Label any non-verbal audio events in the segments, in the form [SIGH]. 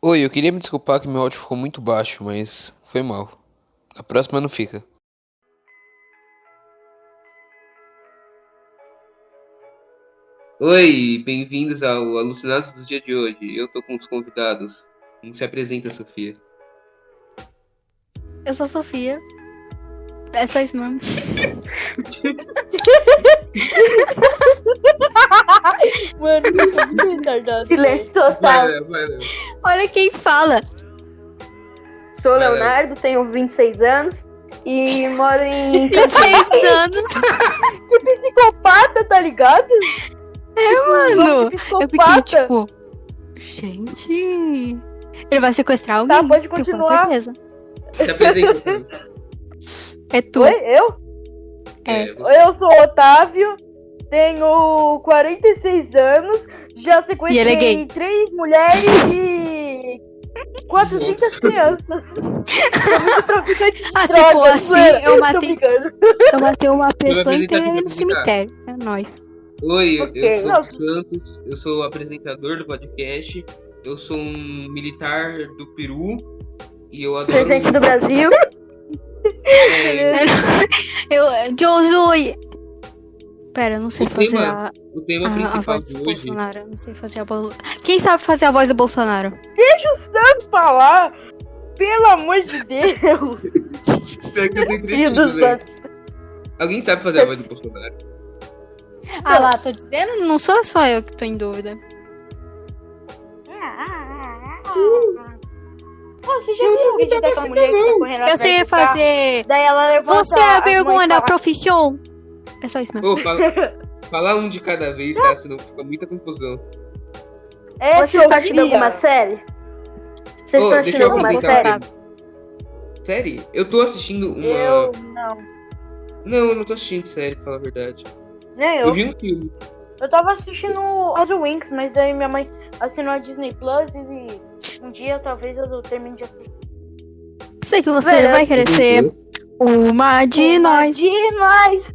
Oi, eu queria me desculpar que meu áudio ficou muito baixo, mas foi mal. A próxima não fica. Oi, bem-vindos ao Alucinados do dia de hoje. Eu tô com os convidados. Não se apresenta, Sofia. Eu sou a Sofia. É só isso mesmo. [LAUGHS] [LAUGHS] Mano, eu tô muito retardado. [LAUGHS] Silêncio Vai, total. Léo, vai, Léo. Olha quem fala. Sou Vai, Leonardo, tenho 26 anos e moro em. [LAUGHS] 26 anos. Que psicopata, tá ligado? Mano, Que eu fiquei tipo. Gente. Ele vai sequestrar alguém. Tá, pode continuar. certeza. Se apresenta. Sofia. É tu. Oi, eu? É. você. Eu sou o Otávio, tenho 46 anos, já E ele é gay. sequestrei três mulheres e 400 crianças. [LAUGHS] Traficante de Ah, drogas, for assim, zoeira. eu Tô matei-. Eu matei uma pessoa enterrei no cemitério. É nóis. Oi, Ok, eu sou o Santos, eu sou o apresentador do podcast. Eu sou um militar do Peru e eu adoro. Presidente do Brasil. [LAUGHS] É, Eu. Josui! Pera, eu não sei O fazer tema- a, o tema a, a principal voz de do hoje. Bolsonaro. Eu não sei fazer a voz. Quem sabe fazer a voz do Bolsonaro? Santos falar, pelo amor de Deus. [LAUGHS] Pior que eu tô Tio do. Santos. Alguém sabe fazer a voz do Bolsonaro? Ah lá, tô dizendo, não sou só eu que tô em dúvida. [LAUGHS] Pô, você já viu o vídeo daquela mulher que tá correndo Eu sei fazer. Daí ela levanta Você é a vergonha da profissão. É só isso mesmo. Ô, fala, [LAUGHS] fala um de cada vez, tá? Senão fica muita confusão. É Você está assistindo alguma série? Vocês Ô, estão deixa assistindo eu alguma série? Série? Eu tô assistindo uma. Eu não. Não, eu não tô assistindo série, pra falar a verdade. Nem Eu eu. vi um filme. Eu tava assistindo Other Wings, mas aí minha mãe assinou a Disney Plus e um dia talvez eu termine de assistir. Sei que você vai querer ser uma de Uma nós. De nós!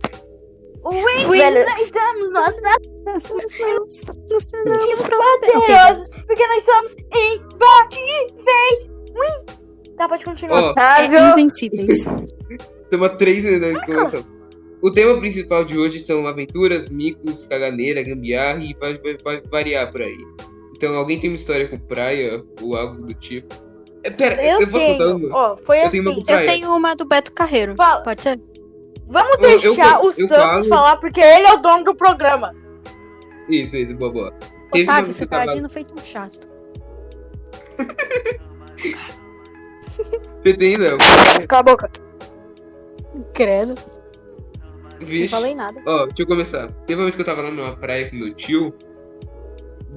O Wings, Velho. nós estamos, nós Nos tornamos somos poderosos. porque nós somos imbatíveis! Ui! Tá, pode continuar. Otávio. É invencíveis. [LAUGHS] Temos três minutos de começar. O tema principal de hoje são aventuras, micos, caganeira, gambiarra e vai, vai- vai variar por aí. Então, alguém tem uma história com praia ou algo do tipo? É, pera, eu, eu contar tenho. foi Eu tenho uma assim. com praia. Eu tenho uma do Beto Carreiro. Fala. Pode ser? Vamos Eu- eu deixar falo- o eu Santos falar, porque ele é o dono do programa. Isso, isso, boa, boa. Otávio, você tá eu tava- agindo feito um chato. Você tem, Léo? Cala a boca. Credo. Não Vixe. falei nada. Ó, deixa eu começar. Teve uma vez que eu tava lá numa praia com meu tio.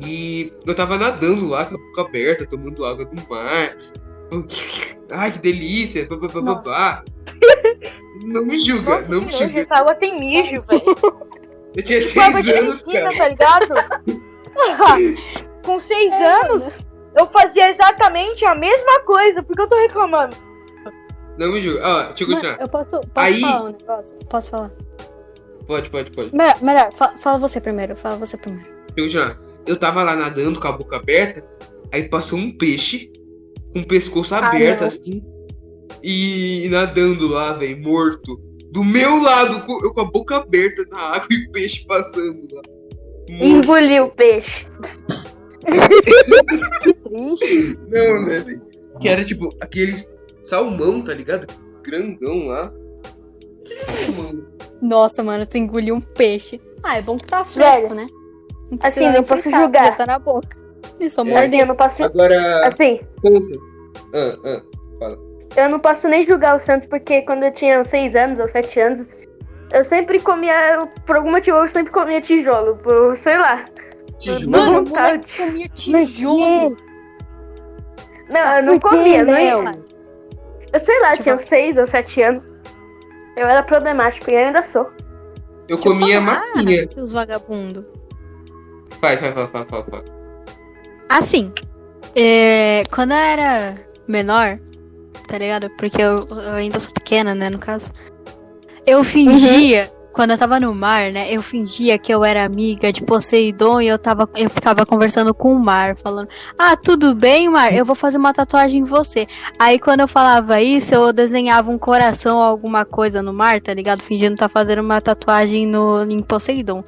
E eu tava nadando lá com a boca aberta, tomando água do mar. Ai, que delícia! Pá, pá, pá, pá. [LAUGHS] Não me julga, Nossa, não que me julga. essa água tem mijo, velho. Eu tinha seis Tipo água de anos, piscina, cara. tá ligado? [LAUGHS] Com seis anos, eu fazia exatamente a mesma coisa, porque eu tô reclamando. Não me julga. Ó, deixa eu Mano, continuar. eu posso, posso Aí- falar um negócio? Posso falar? Pode, pode, pode. Melhor, melhor fa- fala você primeiro. Fala você primeiro. Deixa eu continuar. Eu tava lá nadando com a boca aberta, aí passou um peixe com o pescoço aberto, não. assim, e nadando lá, velho, morto. Do meu lado, com- eu com a boca aberta na água e o peixe passando lá. Engoliu o peixe. Que triste. Não, né, velho? Que era tipo aqueles salmão, tá ligado? Grandão lá. Que salmão? Nossa, mano, tu engoliu um peixe. Ah, é bom que tá fresco, Velho, né? Não assim, não posso fritar, julgar. já Tá na boca. Só É. morder. Assim, eu não posso. Agora, Assim, conta. Ah, ah. Eu não posso nem julgar o Santos, porque quando eu tinha uns 6 anos ou 7 anos, eu sempre comia. Por algum motivo, eu sempre comia tijolo. Por, sei lá. Mano, vontade. comia tijolo. Não, eu não comia, não ia. Eu sei lá, Deixa tinha eu uns 6 ou 7 anos. Eu era problemático e ainda sou. Eu Deixa comia massinha. Seus vagabundos. Vai, vai, vai, vai, vai, vai. Assim, é, quando eu era menor, tá ligado? Porque eu, eu ainda sou pequena, né, no caso. Eu fingia quando eu tava no mar, né, eu fingia que eu era amiga de Poseidon e eu tava, eu tava conversando com o mar, falando: Ah, tudo bem, mar? Eu vou fazer uma tatuagem em você. Aí quando eu falava isso, eu desenhava um coração ou alguma coisa no mar, tá ligado? Fingindo estar fazendo uma tatuagem no, em Poseidon.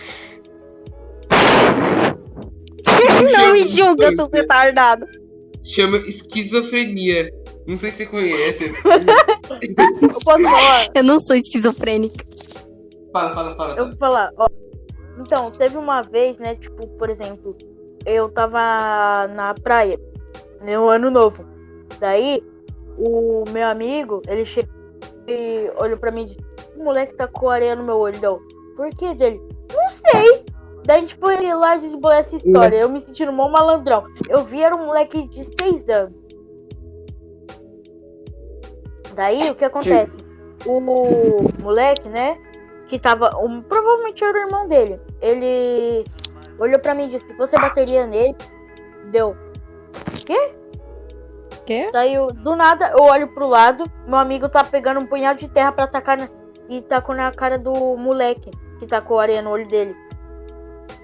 Não me julga, seu retardado. Chama esquizofrenia. Não sei se você conhece. Eu posso falar? Eu não sou esquizofrênica. Fala, fala, fala. Eu vou falar, ó. Então, teve uma vez, né, tipo, por exemplo, eu tava na praia, no ano novo. Daí, o meu amigo, ele chegou e olhou pra mim e disse, o moleque tá com areia no meu olho. Deu, por que dele? Não sei. Daí a gente foi lá desembolar essa história. Eu me sentindo mó malandrão. Eu vi era um moleque de 6 anos. Daí o que acontece? O moleque, né? Que tava. Um, provavelmente era o irmão dele. Ele olhou pra mim e disse: Você bateria nele? Deu. Quê? Quê? Daí eu- do nada eu olho pro lado. Meu amigo tá pegando um punhado de terra pra atacar na, e tacou na cara do moleque que tacou areia no olho dele.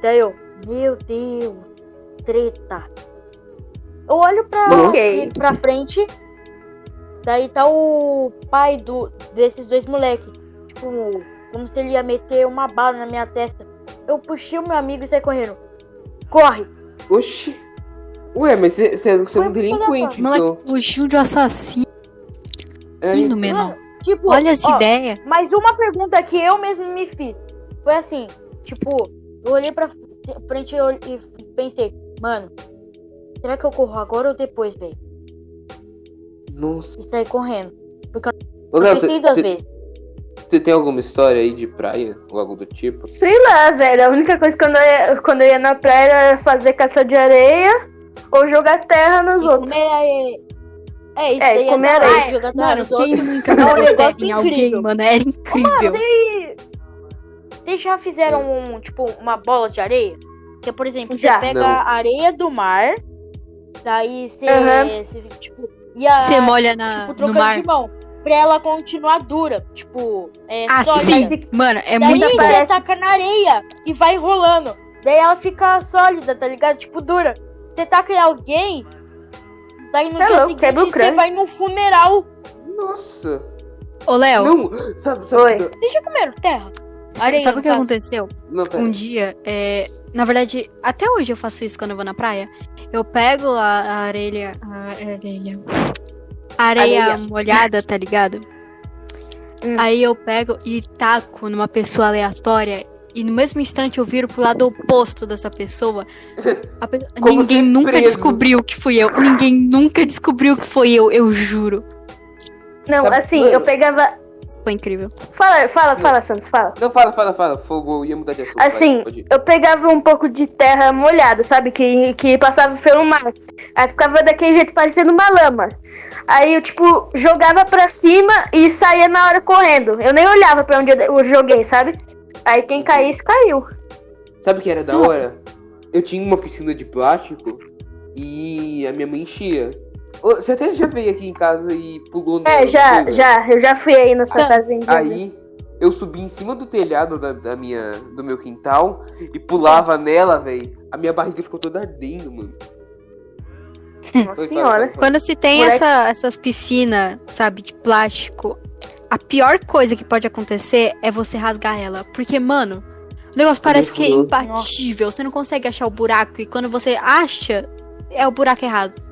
Daí eu, meu Deus, treta. Eu olho pra, Ok. pra frente. Daí tá o pai do, desses dois moleques. Tipo, como se ele ia meter uma bala na minha testa. Eu puxei o meu amigo e saí correndo. Corre! Oxi. Ué, mas você é um delinquente, então. Moleque fugiu de um assassino, É, então. menor. Tipo, Olha essa ó, ideia. Mas uma pergunta que eu mesmo me fiz foi assim, tipo, eu olhei pra frente e e pensei, mano, será que eu corro agora ou depois, velho? Nossa. E saí correndo. Ô, Eu Léo, você- duas você vezes. você tem alguma história aí de praia ou algo do tipo? Sei lá, velho. A única coisa que quando eu ia, quando eu ia na praia era fazer caça de areia ou jogar terra nos E outros. comer areia. É, isso É, aí e comer areia. jogar terra Mano, nos quem outros. nunca É um terra em alguém, incrível. mano? Era incrível. Vocês vocês já fizeram um, tipo, uma bola de areia? Que é, por exemplo, Já. você pega Não. a areia do mar, daí você, Aham. você, tipo, ia Você molha na, tipo, no trocando mar. de mão. Pra ela continuar dura. Tipo, é Ah, sólida. sim. Mano, é Daí muito você parece- taca na areia e vai enrolando. Daí ela fica sólida, tá ligado? Tipo, dura. Você taca em alguém, daí no Cê é dia louco, seguinte você vai no funeral. Nossa. Ô, Léo, Não, sabe, sabe. Oi. Vocês já comeram terra? Areia, sabe o que caso. aconteceu? Não. Um dia, é, na verdade, até hoje eu faço isso quando eu vou na praia. Eu pego a, a areia. A areia. areia Areia. molhada, tá ligado? Hum. Aí eu pego e taco numa pessoa aleatória. E no mesmo instante eu viro pro lado oposto dessa pessoa. A pe- [LAUGHS] Como Ninguém nunca preso. descobriu que fui eu. Ninguém nunca descobriu que foi eu, eu juro. Não, Sabe- assim, eu pegava. Foi incrível. Fala, fala, fala, Santos, fala. Não, fala, fala, fala. Fogo, eu ia mudar de assunto. Assim, vai, eu pegava um pouco de terra molhada, sabe? Que, que passava pelo mar. Aí ficava daquele jeito, parecendo uma lama. Aí eu, tipo, jogava pra cima e saía na hora correndo. Eu nem olhava pra onde eu eu joguei, sabe? Aí quem caísse, caiu. Sabe o que era da hora? Eu tinha uma piscina de plástico e a minha mãe enchia. Você até já veio aqui em casa e pulou no. É, já, já. Eu já fui aí na sua Santos. casinha. Aí eu subi em cima do telhado da, da minha, do meu quintal e pulava nela, velho. A minha barriga ficou toda ardendo, mano. Nossa [LAUGHS] Oi, senhora. Quando se tem Moleque. essa- essas piscinas, sabe, de plástico, a pior coisa que pode acontecer é você rasgar ela. Porque, mano, o negócio parece que é imbatível. Você não consegue achar o buraco. E quando você acha, é o buraco errado.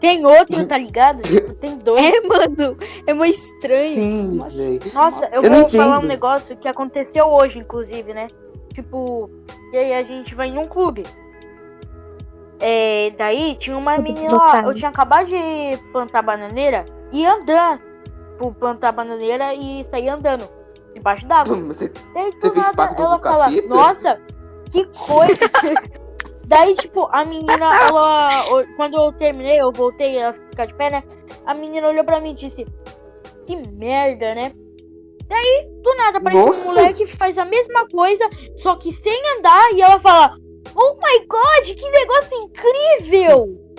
Tem outro, tá ligado? Tipo, tem [LAUGHS] dois. É, mano. É muito estranho. Sim, Nossa. Nossa, eu, Eu vou falar um negócio que aconteceu hoje, inclusive, né? Tipo, e aí a gente vai em um clube. É, daí tinha uma menina lá, eu tinha acabado de plantar bananeira e andar. Tipo, plantar bananeira e sair andando. Debaixo d'água. [LAUGHS] Você- Daí Você do fez nada ela fala, capeta? nossa, que coisa. [LAUGHS] Daí, tipo, a menina, [LAUGHS] ela. Quando eu terminei, eu voltei a ficar de pé, né? A menina olhou pra mim e disse, que merda, né? Daí, do nada, aparece Nossa. um moleque que faz a mesma coisa, só que sem andar, e ela fala, oh my god, que negócio incrível!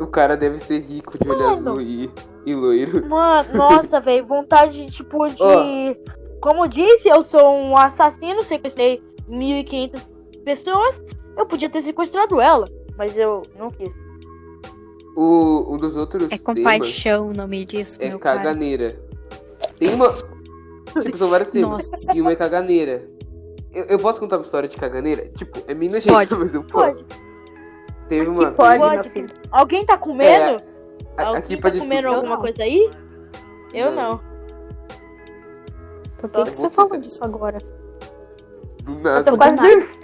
o cara deve ser rico de olho Mano. azul e, e loiro. Mano, nossa, [LAUGHS] velho, vontade, tipo, de Ó. como eu disse, eu sou um assassino, sequestrei 1.500 pessoas. Eu podia ter sequestrado ela, mas eu não quis. O, um dos outros É compaixão o nome disso, é cara. caganeira. Tem uma. Tipo, são vários temas. Nossa. E uma é caganeira. Eu, eu posso contar uma história de caganeira? Tipo, é meio nojento, Pode. [LAUGHS] mas eu posso. Teve Que uma pode, Pode. Alguém tá comendo? a- Alguém Aqui tá pode comendo tudo. alguma não. coisa aí? Eu Não. não. Por que, que Você você falou tá- disso agora? Do Eu nada. tô quase dormindo.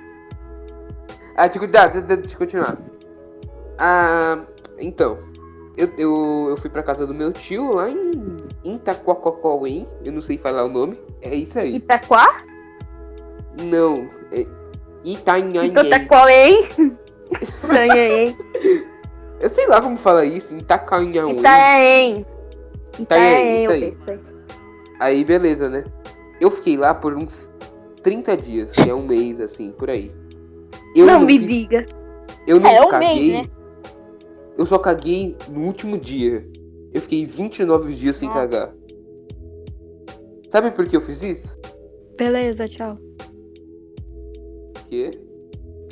Ah, eu, dá, deixa eu continuar. Ah, então, eu, eu, eu fui pra casa do meu tio lá em Itaquacocoém, eu não sei falar o nome, é isso aí. Itaquá? Não, é Itanhanhém. Itanhaém. [LAUGHS] Eu sei lá como fala isso, isso ok, aí. isso aí. Aí, beleza, né? Eu fiquei lá por uns 30 dias, que é um mês, assim, por aí. Eu Não me fiz- diga. Eu não É, é um caguei. mês, né? Eu só caguei no último dia. Eu fiquei 29 dias sem Nossa. cagar. Sabe por que eu fiz isso? Beleza, tchau. Porque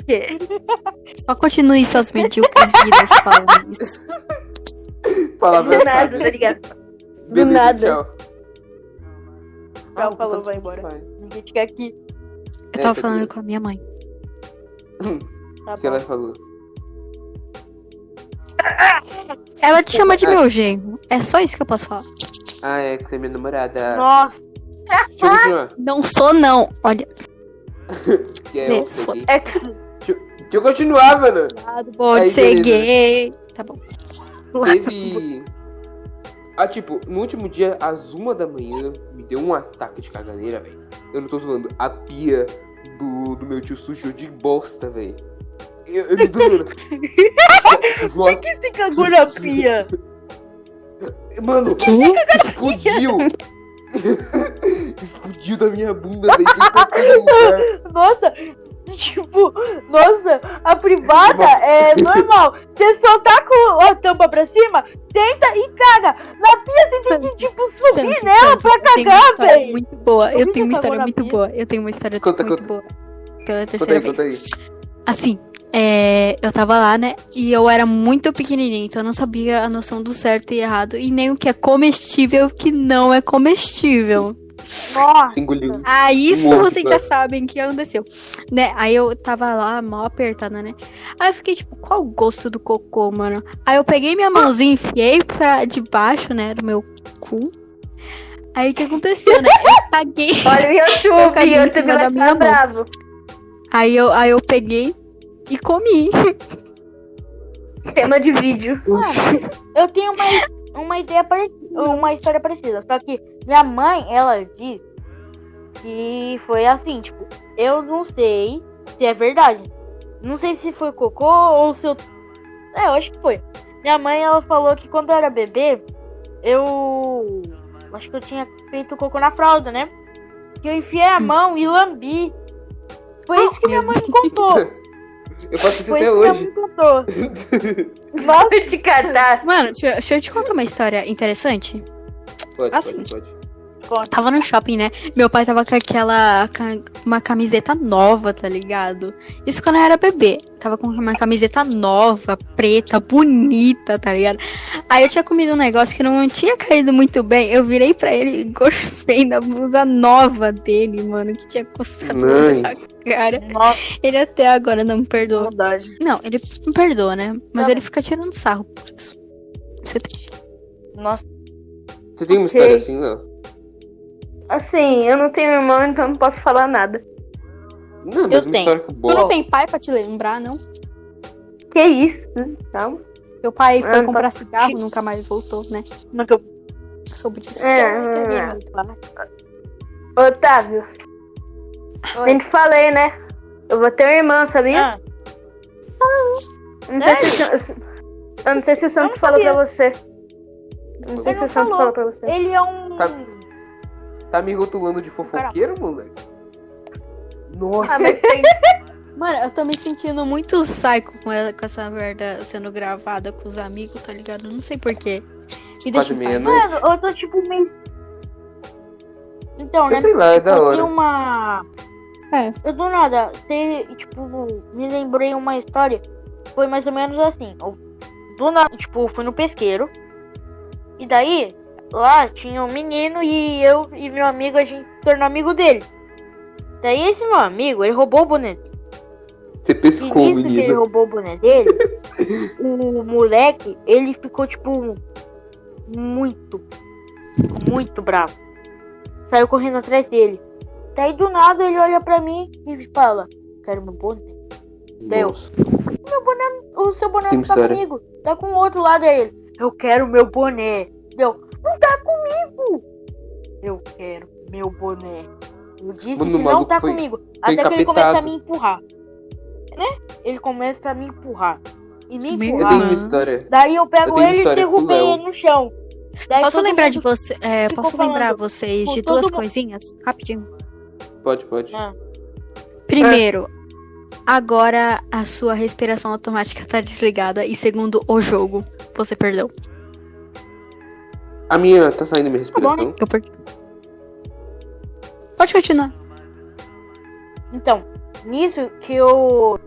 Que? Só continue suas medíocres vidas [LAUGHS] falando isso. palavra Do nada, tá ligado? Do Beleza, nada. Tchau. Tchau, vou falou, vai embora. Ninguém te quer aqui. Eu É, tava tá falando com a minha mãe. Tá O que ela bom. falou? Ela te chama de meu genro. É só isso que eu posso falar. Ah, é que você é minha namorada. Nossa, Deixa eu continuar. Não sou, não. Olha, [LAUGHS] Que é eu. É que Deixa eu continuar, mano. pode Aí, ser beleza. gay. Tá bom. Teve. Ah, tipo, no último dia, às uma da manhã, me deu um ataque de caganeira, velho. Eu não tô zoando. A pia do, do meu tio sujou de bosta, velho. Eu, eu tô zoando. Joa- você cagou na pia? Mano, explodiu. [LAUGHS] explodiu da minha bunda, velho. Nossa, [LAUGHS] tipo, nossa, a privada é normal. Você só tá com a tampa pra cima, tenta e caga. Na pia você tem que, tipo, subir Santo, nela Santo, pra eu tenho uma cagar, história velho. Muito boa. Eu tenho uma história muito pia? boa. Eu tenho uma história Conta, muito conta. boa. Pela Conta terceira aí, vez. conta aí. Assim, é, eu tava lá, né? E eu era muito pequenininha, então eu não sabia a noção do certo e errado. E nem o que é comestível e o que não é comestível. Nossa, Engoliu. Ah, isso monte, vocês já sabem que aconteceu. Né? Aí eu tava lá, mal apertada, né? Aí eu fiquei tipo, qual o gosto do cocô, mano? Aí eu peguei minha mãozinha e enfiei pra debaixo, né? Do meu cu. Aí o que aconteceu, né? Eu caguei. [LAUGHS] olha o Eu YouTube, caguei o em YouTube cima da minha mão. bravo. Aí eu, aí eu peguei e comi. Tema de vídeo. eu tenho uma, uma ideia parecida, uma história parecida. Só que minha mãe, ela diz que foi assim, tipo, eu não sei se é verdade. Não sei se foi cocô ou se eu. É, eu acho que foi. Minha mãe, ela falou que quando eu era bebê, eu. Acho que eu tinha feito cocô na fralda, né? Que eu enfiei a mão e lambi. Foi isso que minha mãe me contou. [LAUGHS] Eu faço isso Foi até isso que minha hoje. mãe me contou. [LAUGHS] Nossa, te catar. Mano, deixa, eu- deixa eu te contar uma história interessante. Pode, Assim. pode, pode. Tava no shopping, né? Meu pai tava com aquela. uma camiseta nova, tá ligado? Isso quando eu era bebê. Tava com uma camiseta nova, preta, bonita, tá ligado? Aí eu tinha comido um negócio que não tinha caído muito bem. Eu virei pra ele e gorfei na blusa nova dele, mano, que tinha custado na Nice. cara. nossa, Ele até agora não me perdoa. maldade. Não, ele me perdoa, né? Mas Tá ele fica tirando sarro por isso. É triste. Nossa, Você tem uma Ok. história assim, não? Assim, eu não tenho irmão, então não posso falar nada. Não, Eu mas uma tenho. história Tu boa. não tem pai pra te lembrar, não? Que isso? Calma. Seu pai Ah, foi não comprar cigarro, nunca mais voltou, né? nunca Soube disso. É, é, é. Otávio, Oi. nem te falei, né? Eu vou ter uma irmã, sabia? Ah, Eu não sei se eu não sei se o Santos não falou pra você. Eu não sei se falou. falou pra você. ele é um. Tá. Tá me rotulando de fofoqueiro, moleque? Nossa, Ah, tem... [LAUGHS] Mano, eu tô me sentindo muito psycho com, ela- com essa merda sendo gravada com os amigos, tá ligado? Não sei porquê. Me deixa quase. Mano, eu tô tipo meio. Então, né? sei lá, é da eu hora. tenho uma. É. Eu do nada, te, tipo, me lembrei uma história. Foi mais ou menos assim. Eu, do nada, tipo, fui no pesqueiro. E daí, lá tinha um menino e eu e meu amigo, a gente tornou amigo dele. Daí esse meu amigo, ele roubou o boné dele. Você E pescou o nisso que ele menino. roubou o boné dele, o moleque, ele ficou, tipo, muito, muito bravo. Saiu correndo atrás dele. Daí do nada ele olha pra mim e fala, quero meu boné. Deu. Nossa. O seu boné Tem não tá história. comigo, tá com o outro lado aí. Eu quero meu boné. Deu, não tá comigo. Eu quero meu boné. Eu disse Mano, que não tá foi- comigo. Até que ele encapetado. começa a me empurrar. Né? Ele começa a me empurrar. E me Meu Eu empurrar. tenho uma história. Daí eu pego Eu ele e derrubei ele no chão. Daí Posso lembrar de você? é, posso lembrar vocês de duas mundo. coisinhas? Rapidinho. Pode, pode. Ah. Primeiro, agora a sua respiração automática tá desligada. E segundo, o jogo. Você perdeu. A minha tá saindo minha bom, né? respiração. Eu perdi. Pode continuar. Então, nisso que eu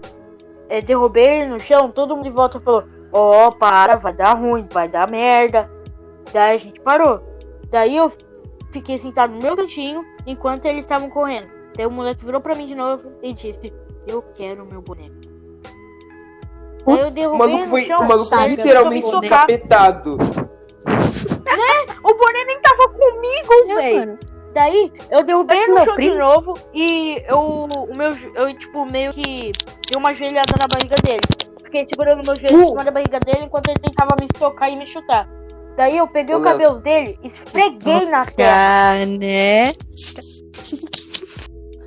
é, derrubei ele no chão, todo mundo de volta falou: Ó, para, vai dar ruim, vai dar merda. Daí a gente parou. Daí eu fiquei sentado no meu cantinho enquanto eles estavam correndo. Daí o moleque virou pra mim de novo e disse: Eu quero meu boneco. Daí eu Putz, o maluco foi, chão. o maluco foi literalmente encapetado. O boné nem tava comigo, velho. mano. Daí eu derrubei Esse no chão de novo e eu, o meu, eu tipo meio que dei uma joelhada na barriga dele. Fiquei segurando meu joelho em cima da barriga dele enquanto ele tentava me socar e me chutar. Daí eu peguei Ô, o cabelo dele e esfreguei na terra. Ah, né?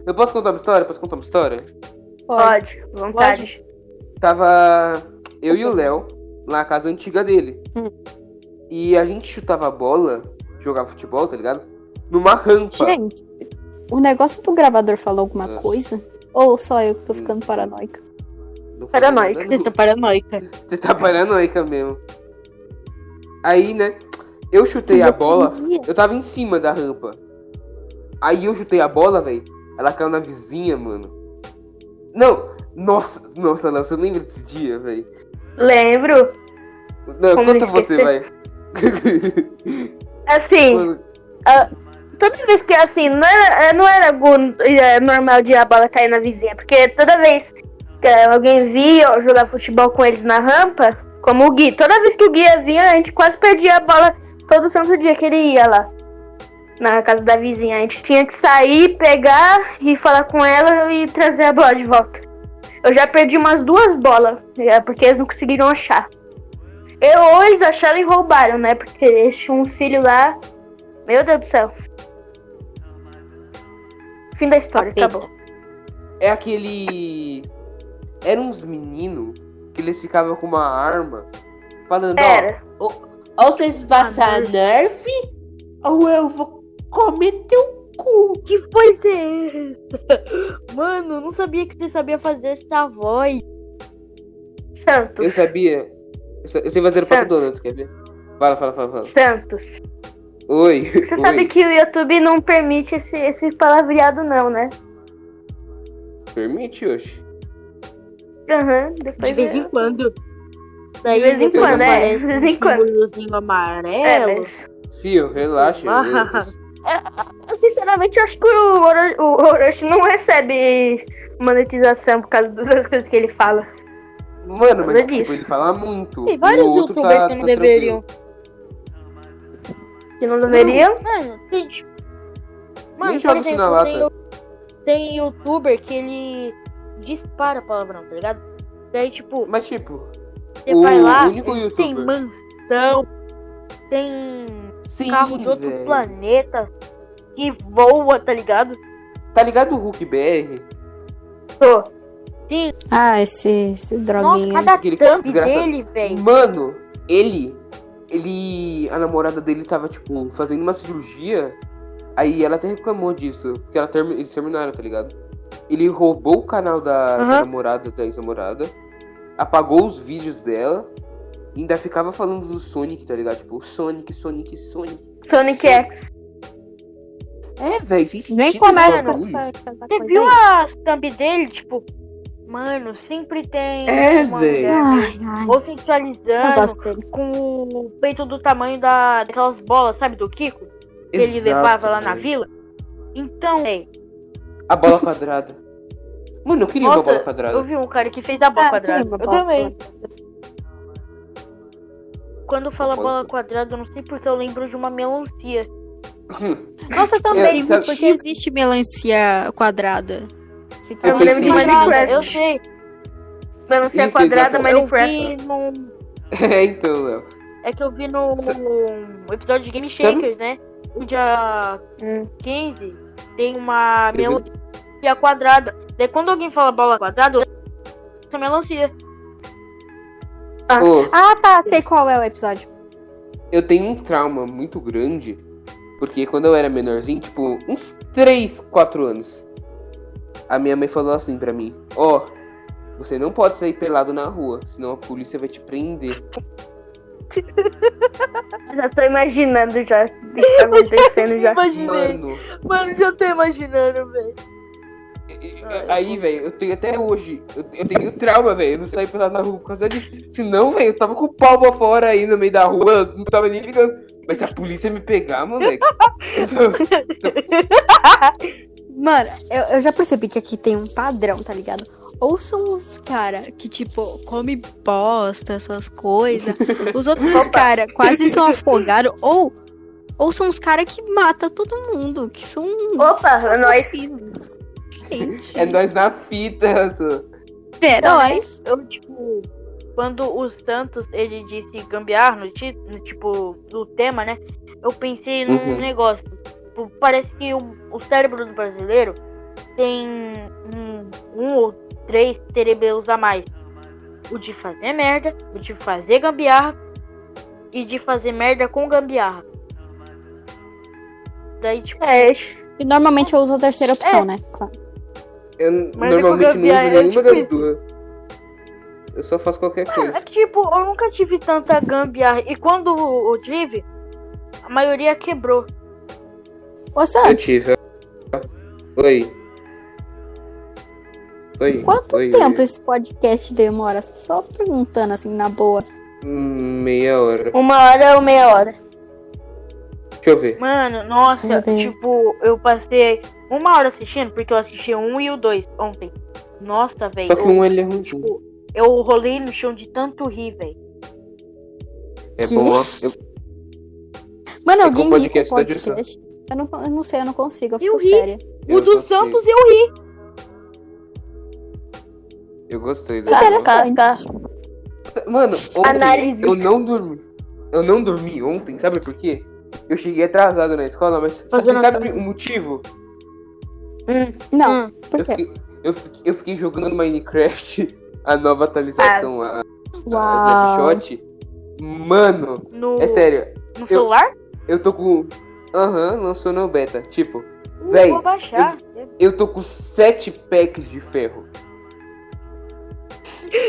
Eu posso contar uma história? Posso contar uma história? Pode, vontade. Tava eu e o Léo lá na casa antiga dele. Hum. E a gente chutava a bola, jogava futebol, tá ligado? Numa rampa. Gente, o negócio do gravador falou alguma Ah. coisa? Ou só eu que tô Hum. ficando paranoica? Paranoica. não. tá paranoica. Você tá paranoica mesmo. Aí, né? Eu chutei a bola. Eu tava em cima da rampa. Aí eu chutei a bola, velho. Ela caiu na vizinha, mano. Não! Nossa, nossa, Léo, você lembra desse dia, velho? Lembro. Não, Como conta você, vai. Assim, toda vez que assim, não era, não era algo é, normal de a bola cair na vizinha, porque toda vez que alguém via jogar futebol com eles na rampa, como o Gui, toda vez que o Gui vinha, a gente quase perdia a bola todo santo dia que ele ia lá. Na casa da vizinha. A gente tinha que sair, pegar e falar com ela e trazer a bola de volta. Eu já perdi umas duas bolas, é, porque eles não conseguiram achar. Eu ou eles acharam e roubaram, né? Porque eles tinham um filho lá. Meu Deus do céu. Fim da história, acabou. É aquele. Eram uns meninos que eles ficavam com uma arma falando, Era. ó. Ou vocês passar nerf, ou eu vou comer teu cu. Que voz é essa? Mano, eu não sabia que você sabia fazer essa voz. Santos. Eu sabia. Eu sei fazer o Pato Donald, quer ver? Fala, fala, fala, fala. Santos. Oi. Você Oi. sabe que o YouTube não permite esse, esse palavreado, não, né? Permite, oxe. Aham, De depois. vez em quando. Daí De vez em quando, é, aparece de vez em um quando. É, amarelo. mas. Fio, relaxa. [LAUGHS] Ah. eu- sinceramente, eu acho que o Oro- o Orochi não recebe monetização por causa das coisas que ele fala. Mano, mas tipo, disso. ele fala muito. Tem e vários o outro youtubers tá- que não tá deveriam. Que não deveriam. Mano, tem tipo. Mano, Nem por exemplo, tem, lata. tem youtuber que ele dispara palavrão, tá ligado? Daí, tipo, tranquilo. Mas tipo, você o vai lá, único tem mansão, tem sim, carro de outro velho. planeta que voa, tá ligado? Tá ligado o Hulk BR? Tô. Sim, Ah, esse, esse nossa, droguinha. cada Aquele thumb desgraçado. dele, velho. Mano, ele. Ele. A namorada dele tava, tipo, fazendo uma cirurgia. Aí ela até reclamou disso. Porque ela termi- eles terminaram, tá ligado? Ele roubou o canal da, da Aham. namorada, da ex-namorada. Apagou os vídeos dela. Ainda ficava falando do Sonic, tá ligado? Tipo, Sonic, Sonic, Sonic. Sonic X. É, velho, sem Nem começa com Você viu aí. as thumb dele? Tipo, mano, sempre tem É, uma velho. ou sensualizando com o peito do tamanho da, daquelas bolas, sabe, do Kiko? Que ele Exato, levava lá na velho. vila. Então, véi, A bola quadrada. Mano, eu queria uma Nossa, bola quadrada. eu vi um cara que fez a bola Ah, quadrada. uma Eu bola também. quadrada. Quando fala Bola bola quadrada, eu não sei porque eu lembro de uma melancia. [LAUGHS] Nossa, também, Eu- sabe- porque existe melancia quadrada. Fica Eu lembro de Minecraft. Eu sei. Melancia Isso, quadrada, exato. Eu Minecraft. num. [LAUGHS] é, então, Léo. É que eu vi no episódio de Game Shakers, né? O dia Hum. 15 tem uma melancia quadrada. Daí quando alguém fala bola quadrada, eu essa melancia. Ô, Ah, tá, sei qual é o episódio. eu tenho um trauma muito grande. Porque quando eu era menorzinho, tipo, uns 3, 4 anos. A minha mãe falou assim pra mim: Ó, você não pode sair pelado na rua, senão a polícia vai te prender. [LAUGHS] Já tô imaginando já. O que tá [LAUGHS] acontecendo já. Imaginei. Mano, Mano, já tô imaginando, velho. Aí, velho, eu tenho até hoje. Eu, eu tenho trauma, velho. Eu não saí pelado na rua por causa disso. Senão, velho, eu tava com o pau pra fora aí no meio da rua, não tava nem ligando. Mas se a polícia me pegar, moleque. [LAUGHS] Mano, eu, eu já percebi que aqui tem um padrão, tá ligado? Ou são os cara que, tipo, come bosta, essas coisas. Os outros [LAUGHS] cara quase são afogados. Ou, ou são os cara que mata todo mundo. Que são. Opa, é nóis. Gente, É nós na fita, só. heróis. Eu, tipo, quando os Santos, ele disse gambiarra no, no, tipo, no tema, né? Eu pensei num Uhum. negócio. Tipo, parece que o, o cérebro do brasileiro tem um, um ou três cerebelos a mais. O de fazer merda, o de fazer gambiarra e de fazer merda com gambiarra. Daí, tipo, É, E normalmente eu uso a terceira opção, né? Claro. Eu Mas é normalmente não uso é nenhuma das duas. Eu só faço qualquer É coisa. que, tipo, eu nunca tive tanta gambiarra. E quando eu tive, a maioria quebrou. Ô, Eu tive. Oi. Oi. quanto oi, tempo oi. esse podcast demora? Só perguntando assim, na boa. Hum, Meia hora. uma hora ou meia hora. Deixa eu ver. Mano, nossa, tipo, eu passei uma hora assistindo, porque eu assisti o um e o dois ontem. Nossa, velho. Só que eu, um ele é ruim. tipo, eu rolei no chão de tanto rir, velho. É Que? bom, ó. Eu, Mano, É alguém com podcast podcast. Eu não, eu não sei, eu não consigo, eu Eu ri. séria. eu o do gostei. Santos eu ri. Eu gostei Que da interessante. tá. Mano, ontem Análise. eu não dormi. Eu não dormi ontem, sabe por quê? Eu cheguei atrasado na escola, mas você sabe o motivo? Não, Hum, por Eu quê? fiquei, eu, fiquei, eu fiquei jogando Minecraft, [LAUGHS] a nova atualização, a, a Uau. Snapshot. Mano, no, é sério, no celular? eu tô com. Aham, lançou no beta. Tipo, Uh, Véi, vou baixar. eu tô com sete packs de ferro.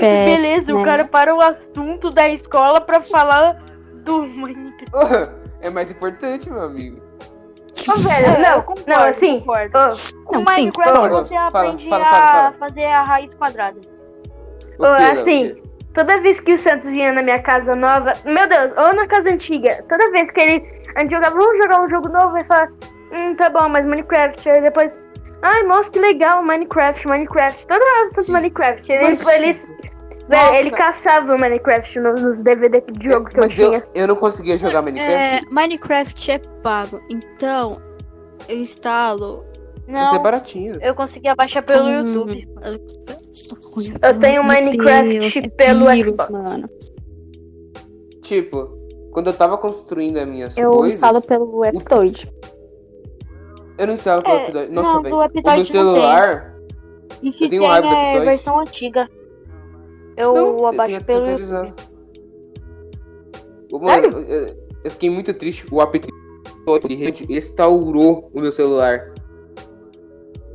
É, Beleza, o né? cara para o assunto da escola pra falar do Minecraft. É mais importante, meu amigo. Ô, [LAUGHS] velho, É, eu não, concordo, não, assim, concordo. ô, Com Não, sim, Minecraft concordo. você Fala, aprende fala, a fala, fala. fazer a raiz quadrada. O quê, Léo? assim, toda vez que o Santos vinha na minha casa nova, meu Deus, ou na casa antiga, toda vez que ele, a gente jogava, vamos jogar um jogo novo, ele fala, hum, tá bom, mas Minecraft, aí depois, ai, nossa, que legal, Minecraft, Minecraft, toda hora o Santos Minecraft, ele, Mas- ele, velho, ele caçava o Minecraft no- nos DVD de jogo que eu Mas eu, tinha. eu não conseguia jogar Minecraft. É, Minecraft é pago, então eu instalo. Mas é Não, baratinho. eu conseguia baixar pelo Hum, YouTube. Eu tenho Minecraft Deus, é pelo vírus, Xbox. Mano. Tipo, quando eu tava construindo as minhas Eu coisas, instalo pelo Aptoid. eu não instalava pelo É, Aptoide. Nossa, não, velho. do O meu não celular. E se Eu tenho tem do é versão antiga. Eu Não, eu pelo. YouTube. Mano, eu, eu fiquei muito triste. O Aptoide restaurou o meu celular.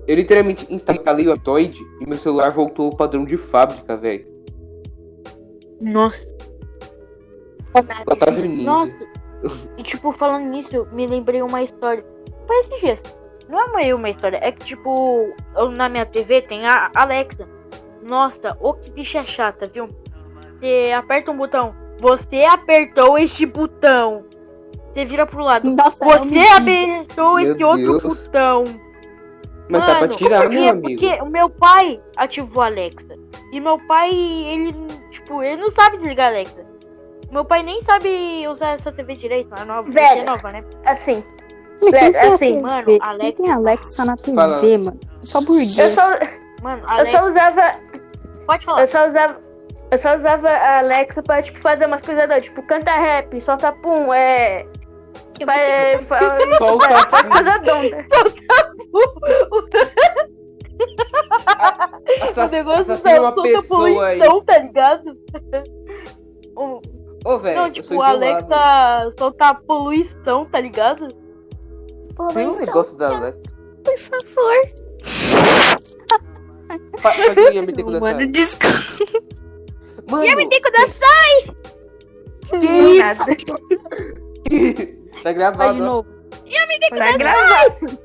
Eu literalmente instalei o Aptoide e meu celular voltou ao padrão de fábrica, velho. Nossa. Ninja. Nossa. E tipo, falando nisso, me lembrei uma história. Foi esses dias. Não é meio uma história, é que tipo, eu, na minha TV tem a Alexa. Nossa, ô que bicha chata, viu? Você aperta um botão. Você apertou este botão. Você vira pro lado. Nossa, é Você apertou este outro botão. Mas dá pra Mano, tirar, porque, meu amigo. Porque o meu pai ativou a Alexa. E meu pai, ele, tipo, ele não sabe desligar a Alexa. Meu pai nem sabe usar essa TV direito, a nova, porque é Velho. nova, né? Assim. Velho, assim, mano? Alexa- Quem tem Alexa na TV, Fala. mano? Só burguês. Eu só, Mano, eu Alexa, só usava. Pode falar. Eu só usava. Eu só usava a Alexa pra, tipo, fazer umas coisas doidas, tipo, canta rap, solta pum, é. Fa, é, [LAUGHS] fa, Solta é, faz pum. coisa donda. o negócio assassina só uma solta pessoa aí. poluição, tá ligado? [LAUGHS] O- Ô, velho, não, tipo, o. Alexa solta poluição, tá ligado? Tem um negócio da Alexa. Por favor. Fa- Faz [LAUGHS] o. Mano, desculpa. Mano, Teco dançar! que isso? [LAUGHS] Tá gravado. Faz de novo. Tá gravado.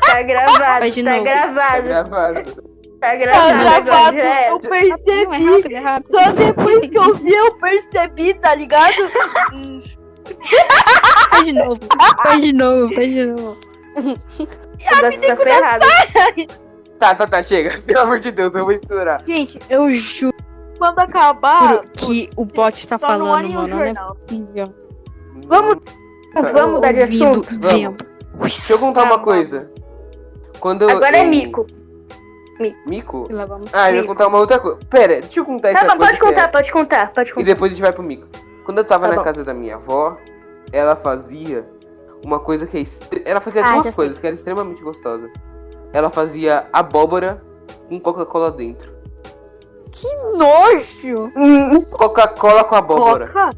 Tá gravado. Faz de Tá novo. Tá gravado. gravado. Tá Tá gravado. agora gravado, já é. eu Não, é percebi. rápido, é rápido. Só depois que eu vi, eu percebi, tá ligado? [LAUGHS] Faz de novo. Faz de novo, faz de novo. O negócio tá ferrado. Tá, tá, tá, chega. [LAUGHS] Pelo amor de Deus, eu vou estourar. Gente, eu juro Quando acabar, que o bot tá falando, mano. Não é possível. Vamos, vamos mudar de assunto. vendo. Deixa eu contar uma coisa. Quando Agora eu... é mico. Mico? E vamos Ah, eu ia contar uma outra coisa. Pera, deixa eu contar Tá essa bom, coisa. pode é- contar, pode contar, pode E contar. depois a gente vai pro mico. Quando eu tava Tá na bom. casa da minha avó, ela fazia uma coisa que é. estre- Ela fazia Ah, duas sei. coisas que era extremamente gostosa. Ela fazia abóbora com Coca-Cola dentro. Que nojo! Hum, Coca-Cola com abóbora. Coca,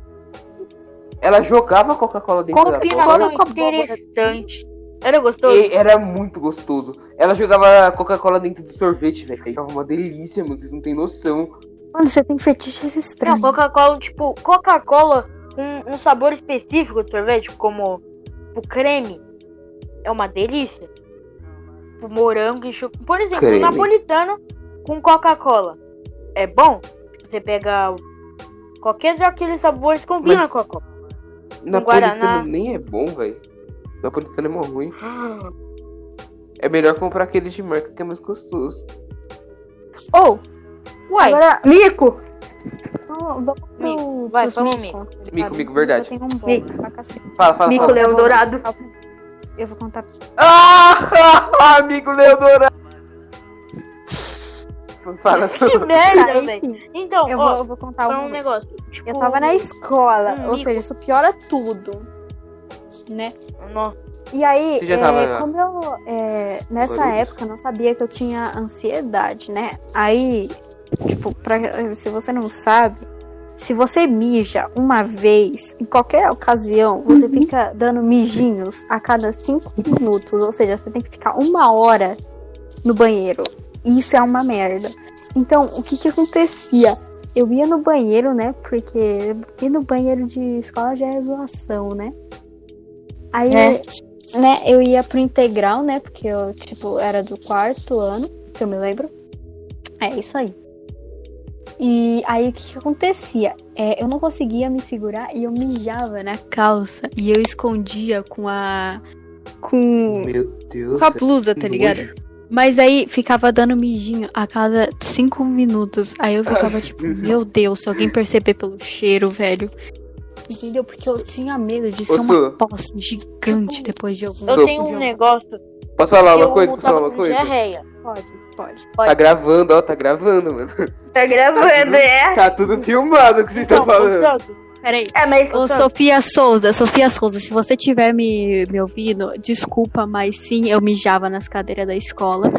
Ela jogava Coca-Cola dentro da combinação abóbora. Coca com abóbora. interessante. Era gostoso? E era muito gostoso. Ela jogava Coca-Cola dentro do sorvete, velho. Ficava uma delícia, mano. Vocês não têm noção. Mano, você tem fetiches Não, estranhos. Coca-Cola, tipo, Coca-Cola com um sabor específico de sorvete, como o creme, é uma delícia. O morango e chocolate. Por exemplo, Creme. napolitano com Coca-Cola. É bom? Você pega qualquer daqueles sabores combina Mas- com a Coca. Napolitano Guaraná. nem é bom, velho. Napolitano é mó ruim. É melhor comprar aqueles de marca que é mais gostoso. Ou, Uai, agora, mico. vamos vamos pro, Vai, um mico, Mico, mico, verdade. Um bom Mico. Fala, fala, Mico fala. Leão Dourado. Eu vou contar. Ah, [LAUGHS] amigo Leodora. Fala, que merda, velho. Então, eu ó, vou, eu vou contar um um negócio. Tipo, Eu tava na escola, um ou seja, isso piora tudo, né? Nossa, E aí, é, tava- como eu, é, nessa época, eu não sabia que eu tinha ansiedade, né? Aí, tipo, pra, se você não sabe, se você mija uma vez, em qualquer ocasião, você fica dando mijinhos a cada cinco minutos. Ou seja, você tem que ficar uma hora no banheiro. E isso é uma merda. Então, o que que acontecia? Eu ia no banheiro, né? Porque ir no banheiro de escola já é zoação, né? Aí, É. né, eu ia pro integral, né? Porque eu, tipo, era do quarto ano, se eu me lembro. É isso aí. E aí o que, que acontecia? É, eu não conseguia me segurar e eu mijava na calça. E eu escondia com a. Com, Meu Deus. com a blusa, tá ligado? nojo. Mas aí ficava dando mijinho a cada cinco minutos. Aí eu ficava tipo, meu Deus, se alguém perceber pelo cheiro, velho. Entendeu? Porque eu tinha medo de ser Ô, uma posse gigante depois de algum eu tenho um negócio. Posso falar uma coisa? Posso falar uma coisa? diarreia. Pode, pode. Tá gravando, ó, tá gravando, mano. Tá gravando, é? Tá tudo filmado o que vocês Então, estão falando. ô, Santos, Peraí. É, mas. Ô, Sofia Souza, Sofia Souza, se você estiver me, me ouvindo, desculpa, mas sim, eu mijava nas cadeiras da escola.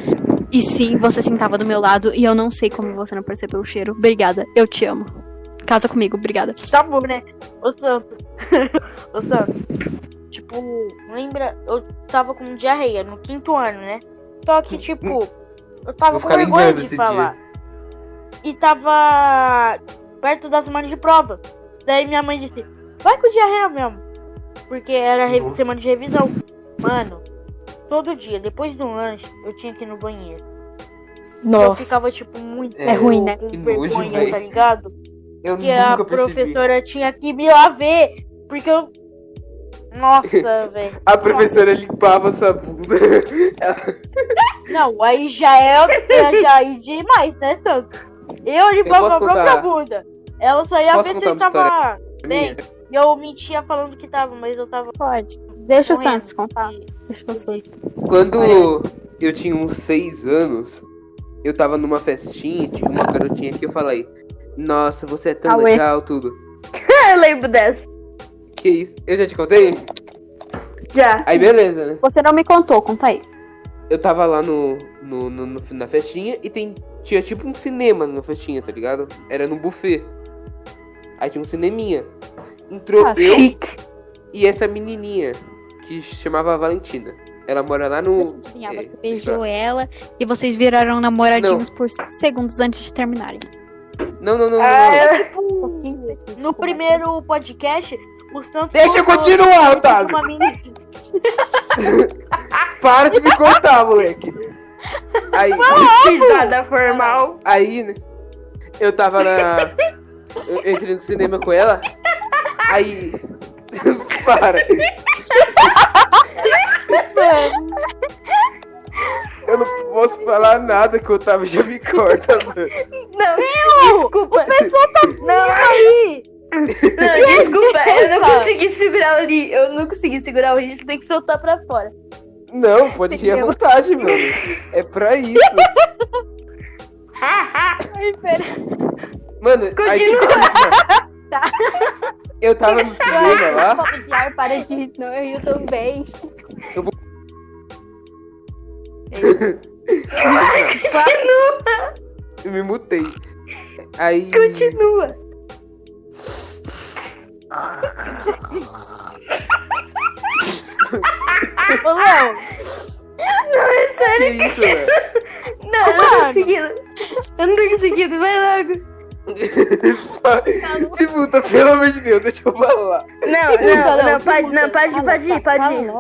E sim, você sentava do meu lado e eu não sei como você não percebeu o cheiro. Obrigada, eu te amo. Casa comigo, obrigada. Tá bom, né? Ô Santos. [LAUGHS] Ô Santos. Tipo, lembra? Eu tava com diarreia no quinto ano, né? Só que, tipo, eu tava com vergonha de falar. E tava perto da semana de prova. Daí minha mãe disse, vai com diarreia mesmo. Porque era Nossa. semana de revisão. Mano, todo dia, depois do lanche, eu tinha que ir no banheiro. Eu Nossa. ficava, tipo, muito É ruim, né? com vergonha, tá ligado? Eu Que a nunca percebi. professora tinha que me lá ver, porque eu... Nossa, [LAUGHS] velho. A professora limpava sua bunda. [LAUGHS] Não, aí já é já é demais, né, Santo? Eu limpava a própria bunda. Ela só ia Posso ver se eu estava Minha. bem. E eu mentia falando que tava, mas eu tava Pode. Deixa o. Santos contar. Deixa o Santos. Quando eu tinha uns seis anos, eu tava numa festinha, tinha uma garotinha que eu falei, nossa, você é tão Auê. legal, tudo. [LAUGHS] Eu lembro dessa. Que isso? Eu já te contei? Já. Aí beleza, né? Você não me contou, conta aí. Eu tava lá no, no, no- no- na festinha e tem, tinha tipo um cinema na festinha, tá ligado? Era num buffet. Aí tinha um cineminha. Entrou Ah, eu Chique. e essa menininha, que chamava Valentina. Ela mora lá no. Adivinhar, é, beijou ela e vocês viraram namoradinhos por 5 segundos antes de terminarem. Não, não, não, não. Ah, não. eu- Um pouquinho específico. No primeiro podcast, o. Deixa eu continuar, Otávio. Uma mini... [LAUGHS] Para de me contar, moleque. Aí, Risada formal. aí, né? Eu tava na. Eu entrei no cinema com ela. Aí. [LAUGHS] Para. Eu não posso falar nada que o Otávio já me corta, mano. Não, desculpa. Não, aí! [LAUGHS] Desculpa. Eu não consegui segurar o. Eu não consegui segurar o riso. Tem que soltar pra fora. Não, pode ir à vontade, mano. É pra isso. [LAUGHS] Ai, pera. Mano, aí tipo, eu tava no cinema lá. Para de não, eu também. Eu me mutei. Aí. Continua. Ô, Léo, Não, é sério. Que isso, velho? Não, eu não tô conseguindo. Eu não tô conseguindo. Vai logo. Se muta, pelo amor de Deus, deixa eu falar. Não, não, não. Pode, não, pode ir, pode ir, pode ir.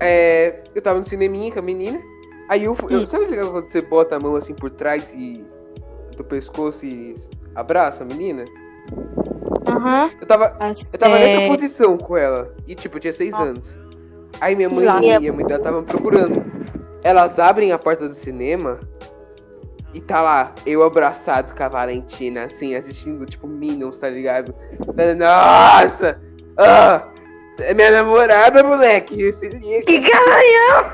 É, eu tava no cineminha com a menina. Aí eu, eu sabe quando você bota a mão assim por trás e do pescoço e abraça a menina? Aham. Eu tava, eu tava É. nessa posição com ela. E tipo, eu tinha seis Ah. anos. Aí minha mãe Lá. e a mãe dela estavam me procurando. Elas abrem a porta do cinema e tá lá, eu abraçado com a Valentina, assim, assistindo, tipo, Minions, tá ligado? Nossa! Ah! É minha namorada, moleque! Se liga! Que garanhão.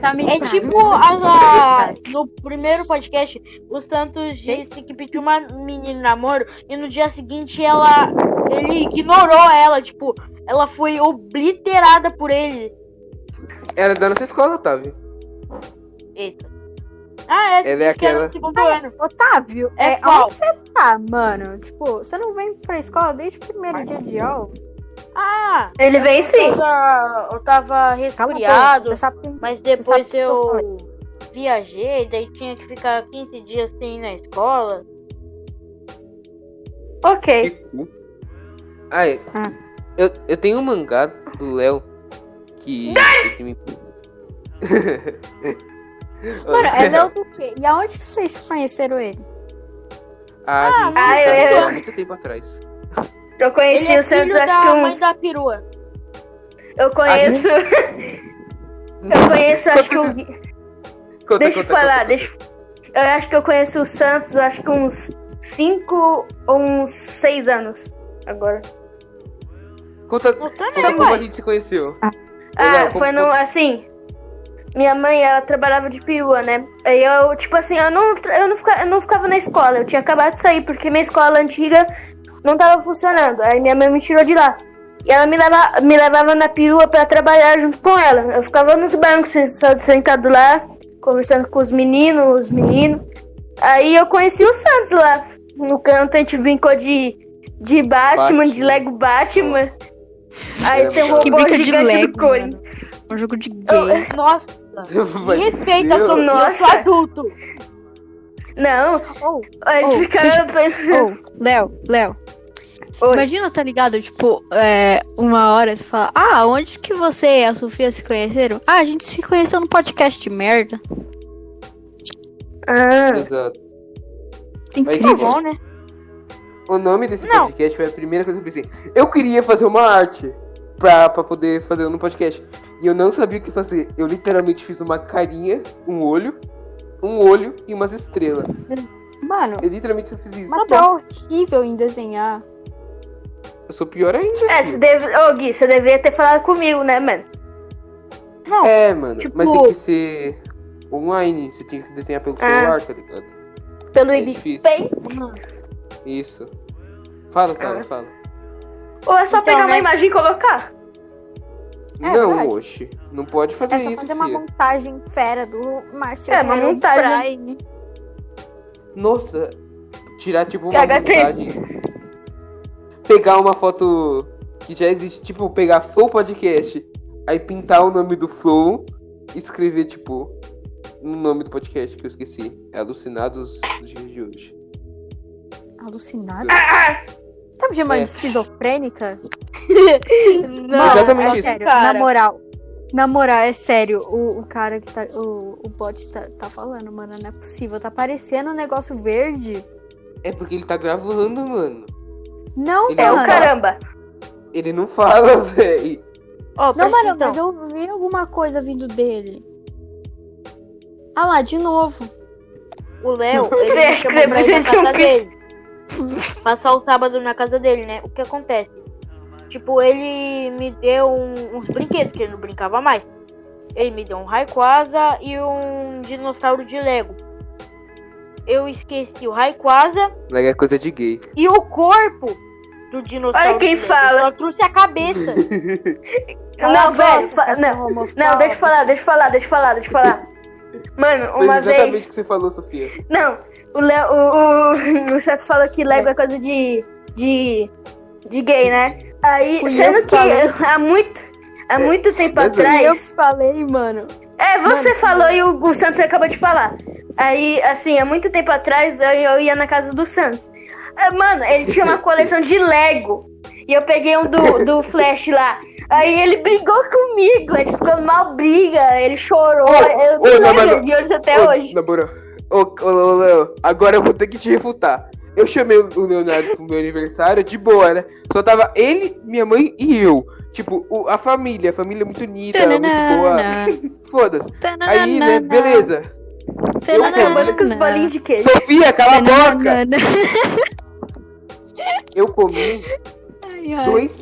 Tá É tipo a, a- no primeiro podcast, o Santos disse que pediu uma menina namoro e no dia seguinte ela ele ignorou ela, tipo, ela foi obliterada por ele. Ela é da nossa escola, Otávio. Eita. Ah, essa Ela é disse que era aquela- ano. Otávio, É é, onde você tá, mano? Tipo, você não vem pra escola desde o primeiro dia de aula? Ah, Ele vem sim. eu tava, eu resfriado, mas depois eu eu viajei, daí tinha que ficar 15 dias sem ir na escola. Ok. Ah, é. Ah. Eu, eu tenho um mangá do Léo que. que me... [LAUGHS] Mano, é [LAUGHS] Léo do quê? E aonde vocês conheceram ele? Ah, gente, Ah, eu- há muito tempo atrás. Eu conheci Ele é o Santos filho acho que mãe uns. da perua. Eu conheço. [LAUGHS] Eu conheço, acho que um. Conta, Deixa eu conta, falar, conta, deixa. Eu acho que eu conheço o Santos, acho que uns 5 ou uns 6 anos. Agora. Conta, Eu conta também, como a gente se conheceu. Ah, como- foi no. Assim. Minha mãe, ela trabalhava de perua, né? Aí eu, tipo assim, eu não, eu, não ficava, eu não ficava na escola, eu tinha acabado de sair, porque minha escola antiga não tava funcionando. Aí minha mãe me tirou de lá. E ela me, leva, me levava na perua pra trabalhar junto com ela. Eu ficava nos bancos, sentado lá, conversando com os meninos, os meninos. Aí eu conheci o Santos lá. No canto a gente brincou de, de Batman, de Batman. Lego Batman. Aí É, tem um. Que robô bica de Lego, do Cone. mano. Um jogo de gay. Nossa, Vai me se respeita, eu sou, fuder, eu Nossa. sou adulto. Não, Oh, a gente Oh, ficava. Ô, Léo, Léo. Oi. Imagina, tá ligado? Tipo, é, uma hora você fala, ah, onde que você e a Sofia se conheceram? Ah, a gente se conheceu no podcast de merda. Ah, Exato. Incrível. Tá bom, né? O nome desse Não. podcast foi a primeira coisa que eu pensei. Eu queria fazer uma arte pra, pra poder fazer no podcast. E eu não sabia o que fazer. Eu literalmente fiz uma carinha, um olho, um olho e umas estrelas. Mano, Eu literalmente só fiz isso. mas tá horrível em desenhar. Eu sou pior ainda. é, você deve... Ô, Gui, você devia ter falado comigo, né, mano? Não, É, mano. Tipo- Mas tem que ser online. Você tinha que desenhar pelo Ah. celular, tá ligado? Pelo É. Paint. Isso. Fala, Tara, Ah. fala. Ou é só Então, pegar uma né? imagem e colocar? É não, verdade. oxe. Não pode fazer É só isso, fazer uma filha. montagem fera do Márcio. É, uma montagem. Prime. Nossa. Tirar, tipo, uma montagem. Pegar uma foto que já existe. Tipo, pegar Flow Podcast. Aí pintar o nome do Flow. E escrever, tipo... No nome do podcast que eu esqueci. É Alucinados dos dias de hoje. Alucinado? Ah, Tá me chamando É. de esquizofrênica? [LAUGHS] não, Exatamente é isso. sério, cara. na moral. Na moral, é sério, o, o cara que tá. O, o bot tá, tá falando, mano, não é possível. Tá parecendo um negócio verde. É porque ele tá gravando, mano. Não, Ele é o caramba. Ele não fala, [LAUGHS] véi. Ó, Não, mano, atenção. mas eu vi alguma coisa vindo dele. Ah lá, de novo. O Léo, [LAUGHS] ele chamou pra ir na casa dele. Passar o sábado na casa dele, né? O que acontece? Tipo, ele me deu um- uns brinquedos, que ele não brincava mais. Ele me deu um Rayquaza e um dinossauro de Lego. Eu esqueci o Rayquaza Lega é coisa de gay. e o corpo do dinossauro. Olha quem fala. Eu Só [LAUGHS] trouxe a cabeça. Não, velho, não. Não, deixa eu falar, deixa eu falar, deixa eu falar, deixa eu falar. Mano, uma exatamente vez. o que você falou, Sofia. Não, o Léo. O, o, [LAUGHS] o Santos falou que Lego é coisa de. de. de gay, né? Aí, Fui sendo que falei. [LAUGHS] há muito. Há muito tempo mas E eu atrás. falei, mano. É, você Mano. falou e o, o Santos acabou de falar. Aí, assim, há muito tempo atrás eu, eu ia na casa do Santos. Ah, Mano, ele tinha uma coleção de Lego. E eu peguei um do, do Flash lá. Aí ele brigou comigo, ele ficou mal briga, ele chorou. Ô, eu ô, não lembro de hoje até Ô, hoje. Na moral. Ô, ô, ô, Léo, agora eu vou ter que te refutar. Eu chamei o Leonardo pro meu aniversário de boa, né? Só tava ele, minha mãe e eu. Tipo, o- a família, a família muito unida, muito boa. Foda-se. Aí, né, beleza. Acabando com os bolinhos de queijo. Sofia, cala a boca! [LAUGHS] Eu comi Ai, ai. dois,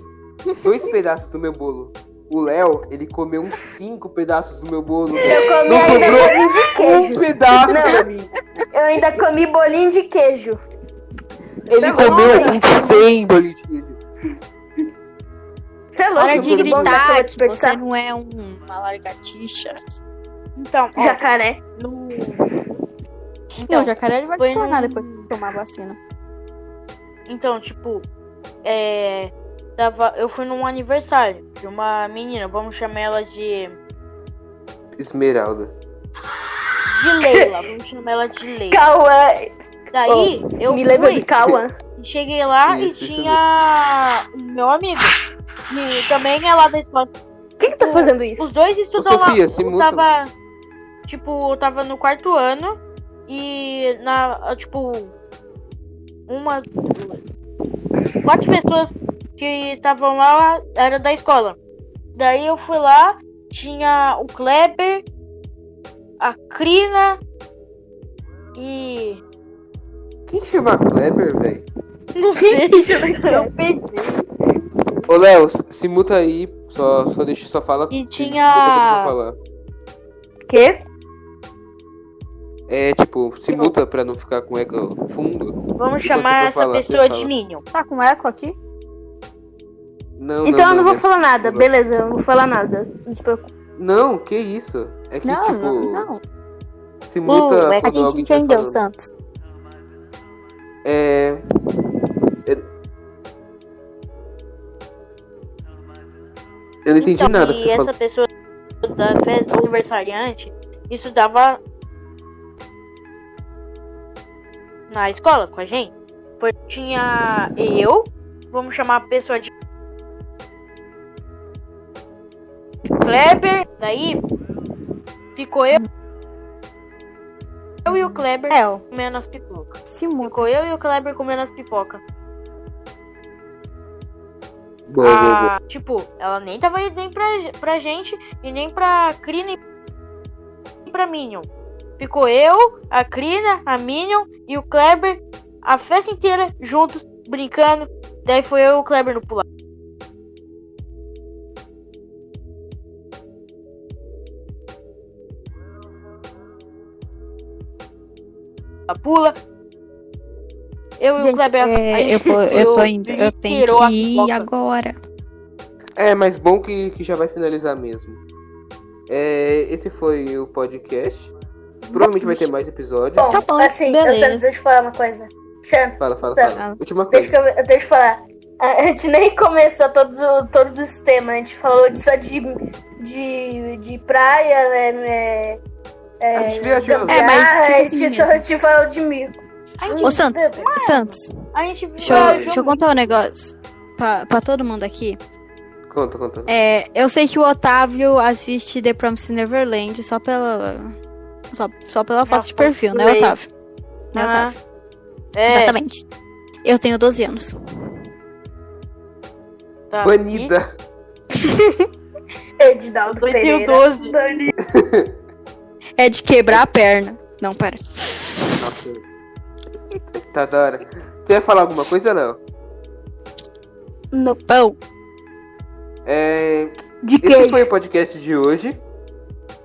dois pedaços do meu bolo. O Léo, ele comeu uns cinco pedaços do meu bolo. Eu comi Não ainda bolinho de Um queijo. pedaço Não. pra mim. Eu ainda comi bolinho de queijo. Ele Tá bom, comeu uns 100 bolinhos de queijo. Você é louco, Para de gritar que você não é um, uma largatixa. Então, ó, Jacaré. no... Não, o jacaré ele vai se tornar num- depois de tomar a vacina. Então, tipo, é. Tava, eu fui num aniversário de uma menina, vamos chamar ela de. Esmeralda. De Leila, vamos chamar ela de Leila. Cauã. Daí, eu Me lembro de Cauã. cheguei lá Isso, e tinha o meu amigo. E também é lá da escola. Quem que tá fazendo isso? Os dois estudam Sofia, lá. se muta. tava. Tipo, eu tava no quarto ano. E na. Tipo. Uma. duas, Quatro pessoas que estavam lá era da escola. Daí eu fui lá, tinha o Kleber, a Crina e. Quem chama Kleber, velho? Não sei. [LAUGHS] eu pensei. Ô, Léo, se muta aí. Só, só deixa sua fala. E tinha- escuta É, tipo, se muta pra não ficar com eco fundo. Vamos Enquanto chamar essa falar, pessoa de. Minion. Tá com eco aqui? Não, Então eu não vou né? falar nada, Não. beleza, eu não vou falar nada. Não se preocupe. Não, que isso? É que, Não, tipo, não, não. se muta Uh, é A gente entendeu, falando. Santos. É. Eu, eu não entendi então, nada que e você essa falou. pessoa da festa aniversariante estudava na escola com a gente. Foi, tinha eu, vamos chamar a pessoa de Kleber, daí ficou eu, eu e o Kleber É, comendo as pipocas. Se muda. Ficou eu e o Kleber comendo as pipocas. Boa, boa, boa. Ah, tipo, ela nem tava indo nem pra, pra gente e nem pra Krina e pra Minion. Ficou eu, a Krina, a Minion e o Kleber a festa inteira juntos, brincando. Daí foi eu e o Kleber no pular. A pula. Eu e o Gente, Kleber. é, gente eu, vou, eu tô indo. Eu tenho que ir agora. É, mas bom que, que já vai finalizar mesmo. É, esse foi o podcast. Provavelmente vai ter mais episódios. Bom, Tá bom, assim, eu beleza. Santos, deixa eu falar uma coisa. Santos, Fala, fala, Tá. fala. Última deixa coisa. que eu, deixa eu falar. A gente nem começou todos, o- todos os temas, a gente falou de- só de, de, de praia, né? né, É, A gente viajou. É, mas a assim gente só mesmo. gente falou de mico. A gente, Ô, Santos, Santos, a gente deixa eu, deixa eu contar um negócio pra, pra todo mundo aqui. Conta, conta. É, eu sei que o Otávio assiste The Promised Neverland só pela. Só, só pela foto de perfil, né. Otávio? Né, Ah, Otávio? É, Exatamente. Eu tenho 12 anos. tá. Banida. Edinaldo Eu tenho Pereira. 12. Dani. É de quebrar a perna. Não, para. Nossa. Tá da hora. Você ia falar alguma coisa não? No pão. É, De esse queijo. foi o podcast de hoje.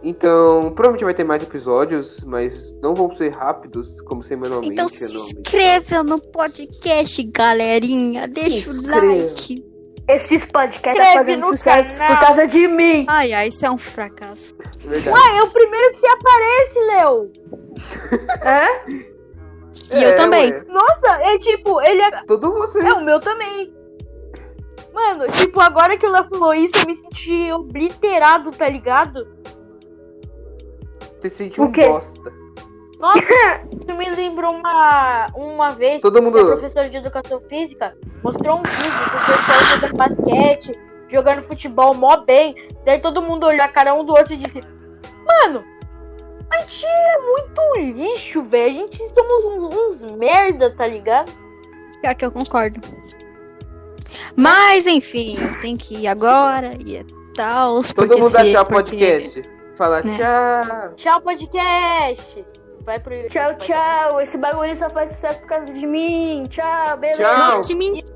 Então, provavelmente vai ter mais episódios, mas não vão ser rápidos, como semanalmente. Então se anualmente. inscreva no podcast, galerinha. Deixa o like. Esses podcasts tá fazendo sucesso canal. por causa de mim. Ai, ai, isso é um fracasso. Verdade. Ah, é o primeiro que se aparece, Léo. Hã? [LAUGHS] E eu É, também. ué. Nossa, é tipo, ele é... Todos vocês. É o meu também. Mano, tipo, agora que o Léo falou isso, eu me senti obliterado, tá ligado? Você se sentiu um bosta. Nossa, [LAUGHS] isso me lembrou uma, uma vez Todo que a mundo. professora de educação física mostrou um vídeo do pessoal jogando basquete, jogando futebol mó bem. Daí todo mundo olhou a cara um do outro e disse: Mano, a gente é muito lixo, velho. A gente somos uns, uns merda, tá ligado? Pior que eu concordo. Mas, enfim, tenho que ir agora e tal. Todo mundo se- tchau porque- podcast. Fala né? tchau. Tchau, podcast. Vai pro YouTube, Tchau, tchau. Esse bagulho só faz sucesso por causa de mim. Tchau, beleza. Tchau. Nossa, que mentira.